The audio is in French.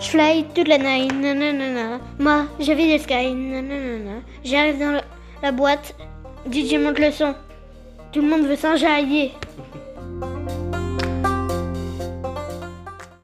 Je fly toute la night, nanana. Moi, j'avais des sky, nanana. J'arrive dans la, la boîte, DJ monte le son. Tout le monde veut s'enjailler.